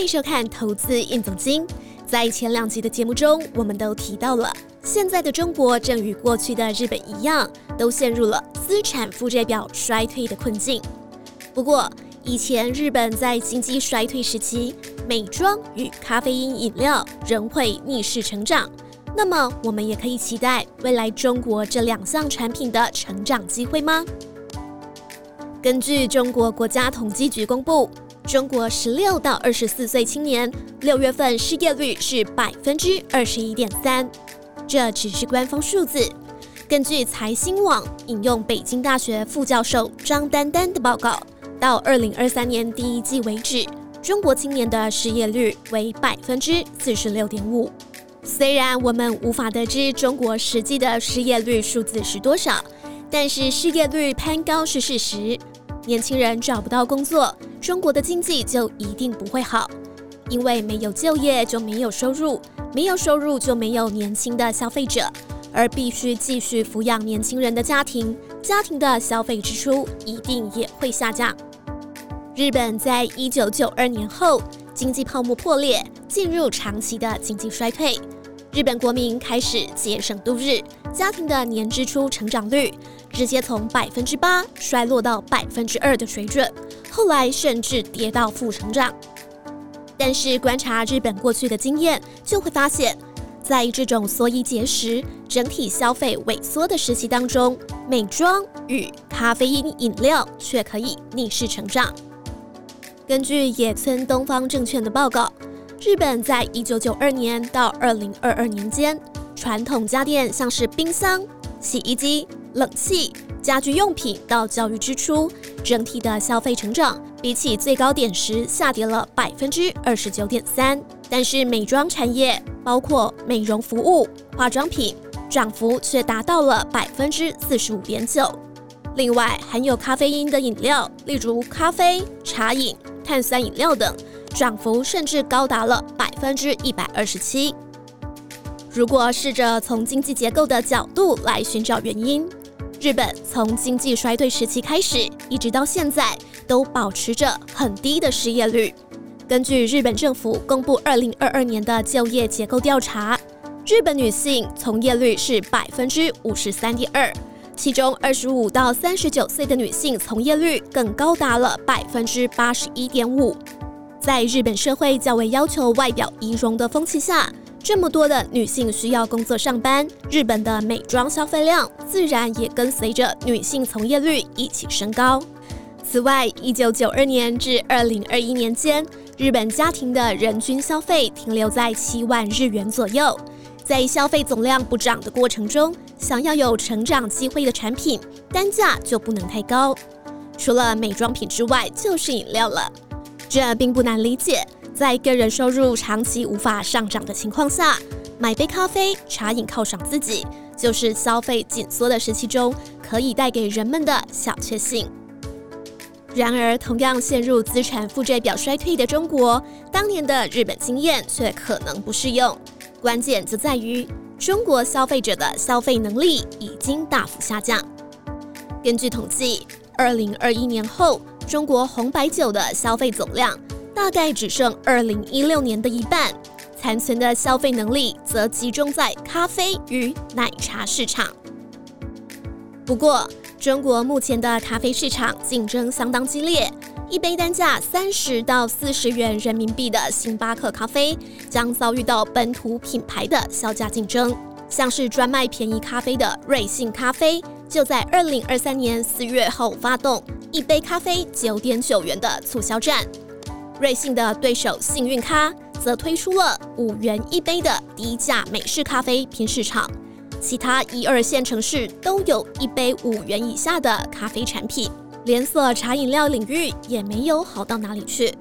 欢迎收看《投资应总经》。在前两集的节目中，我们都提到了，现在的中国正与过去的日本一样，都陷入了资产负债表衰退的困境。不过，以前日本在经济衰退时期，美妆与咖啡因饮料仍会逆势成长。那么，我们也可以期待未来中国这两项产品的成长机会吗？根据中国国家统计局公布。中国十六到二十四岁青年六月份失业率是百分之二十一点三，这只是官方数字。根据财新网引用北京大学副教授张丹丹的报告，到二零二三年第一季为止，中国青年的失业率为百分之四十六点五。虽然我们无法得知中国实际的失业率数字是多少，但是失业率攀高是事实。年轻人找不到工作，中国的经济就一定不会好，因为没有就业就没有收入，没有收入就没有年轻的消费者，而必须继续抚养年轻人的家庭，家庭的消费支出一定也会下降。日本在一九九二年后经济泡沫破裂，进入长期的经济衰退。日本国民开始节省度日，家庭的年支出成长率直接从百分之八衰落到百分之二的水准，后来甚至跌到负成长。但是观察日本过去的经验，就会发现，在这种缩衣节食、整体消费萎缩的时期当中，美妆与咖啡因饮料却可以逆势成长。根据野村东方证券的报告。日本在一九九二年到二零二二年间，传统家电像是冰箱、洗衣机、冷气、家居用品到教育支出，整体的消费成长比起最高点时下跌了百分之二十九点三。但是美妆产业，包括美容服务、化妆品，涨幅却达到了百分之四十五点九。另外，含有咖啡因的饮料，例如咖啡、茶饮、碳酸饮料等。涨幅甚至高达了百分之一百二十七。如果试着从经济结构的角度来寻找原因，日本从经济衰退时期开始，一直到现在都保持着很低的失业率。根据日本政府公布二零二二年的就业结构调查，日本女性从业率是百分之五十三点二，其中二十五到三十九岁的女性从业率更高达了百分之八十一点五。在日本社会较为要求外表仪容的风气下，这么多的女性需要工作上班，日本的美妆消费量自然也跟随着女性从业率一起升高。此外，一九九二年至二零二一年间，日本家庭的人均消费停留在七万日元左右。在消费总量不涨的过程中，想要有成长机会的产品，单价就不能太高。除了美妆品之外，就是饮料了。这并不难理解，在个人收入长期无法上涨的情况下，买杯咖啡、茶饮犒赏自己，就是消费紧缩的时期中可以带给人们的小确幸。然而，同样陷入资产负债表衰退的中国，当年的日本经验却可能不适用。关键就在于中国消费者的消费能力已经大幅下降。根据统计，二零二一年后。中国红白酒的消费总量大概只剩二零一六年的一半，残存的消费能力则集中在咖啡与奶茶市场。不过，中国目前的咖啡市场竞争相当激烈，一杯单价三十到四十元人民币的星巴克咖啡将遭遇到本土品牌的销价竞争，像是专卖便宜咖啡的瑞幸咖啡。就在二零二三年四月后发动一杯咖啡九点九元的促销战，瑞幸的对手幸运咖则推出了五元一杯的低价美式咖啡拼市场，其他一二线城市都有一杯五元以下的咖啡产品，连锁茶饮料领域也没有好到哪里去。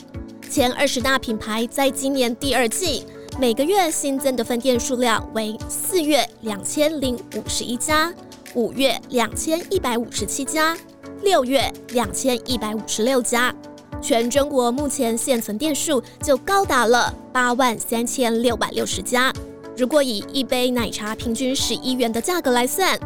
前二十大品牌在今年第二季每个月新增的分店数量为四月两千零五十一家。五月两千一百五十七家，六月两千一百五十六家，全中国目前现存店数就高达了八万三千六百六十家。如果以一杯奶茶平均十一元的价格来算，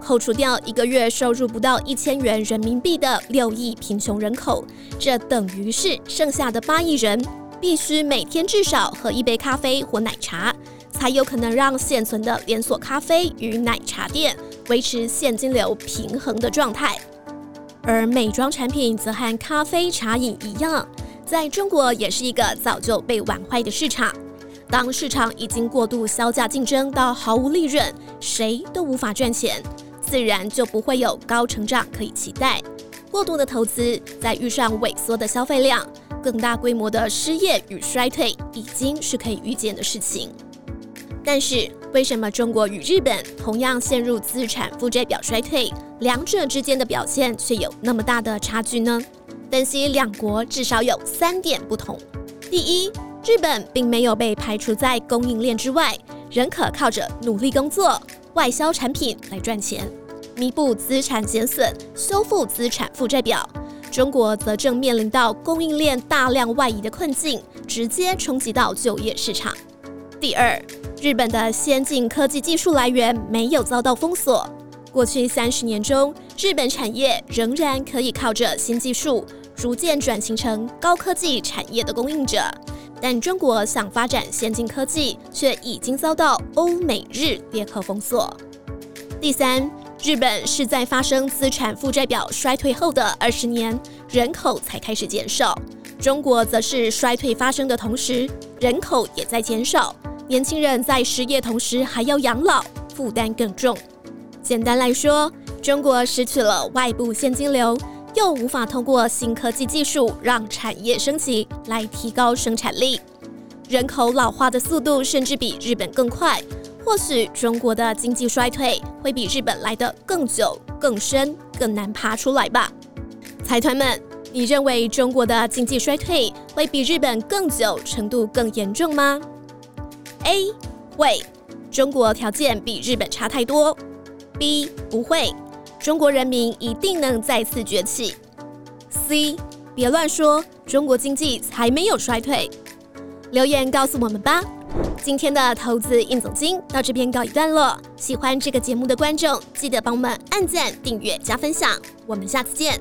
扣除掉一个月收入不到一千元人民币的六亿贫穷人口，这等于是剩下的八亿人必须每天至少喝一杯咖啡或奶茶，才有可能让现存的连锁咖啡与奶茶店维持现金流平衡的状态。而美妆产品则和咖啡、茶饮一样，在中国也是一个早就被玩坏的市场。当市场已经过度销价竞争到毫无利润，谁都无法赚钱，自然就不会有高成长可以期待。过度的投资，再遇上萎缩的消费量。更大规模的失业与衰退已经是可以预见的事情，但是为什么中国与日本同样陷入资产负债表衰退，两者之间的表现却有那么大的差距呢？分析两国至少有三点不同。第一，日本并没有被排除在供应链之外，仍可靠着努力工作、外销产品来赚钱，弥补资产减损，修复资产负债表。中国则正面临到供应链大量外移的困境，直接冲击到就业市场。第二，日本的先进科技技术来源没有遭到封锁。过去三十年中，日本产业仍然可以靠着新技术，逐渐转型成高科技产业的供应者。但中国想发展先进科技，却已经遭到欧美日联合封锁。第三。日本是在发生资产负债表衰退后的二十年，人口才开始减少；中国则是衰退发生的同时，人口也在减少，年轻人在失业同时还要养老，负担更重。简单来说，中国失去了外部现金流，又无法通过新科技技术让产业升级来提高生产力，人口老化的速度甚至比日本更快。或许中国的经济衰退会比日本来得更久、更深、更难爬出来吧？财团们，你认为中国的经济衰退会比日本更久、程度更严重吗？A 会，中国条件比日本差太多。B 不会，中国人民一定能再次崛起。C 别乱说，中国经济才没有衰退。留言告诉我们吧。今天的投资应总经到这边告一段落。喜欢这个节目的观众，记得帮我们按赞、订阅、加分享。我们下次见。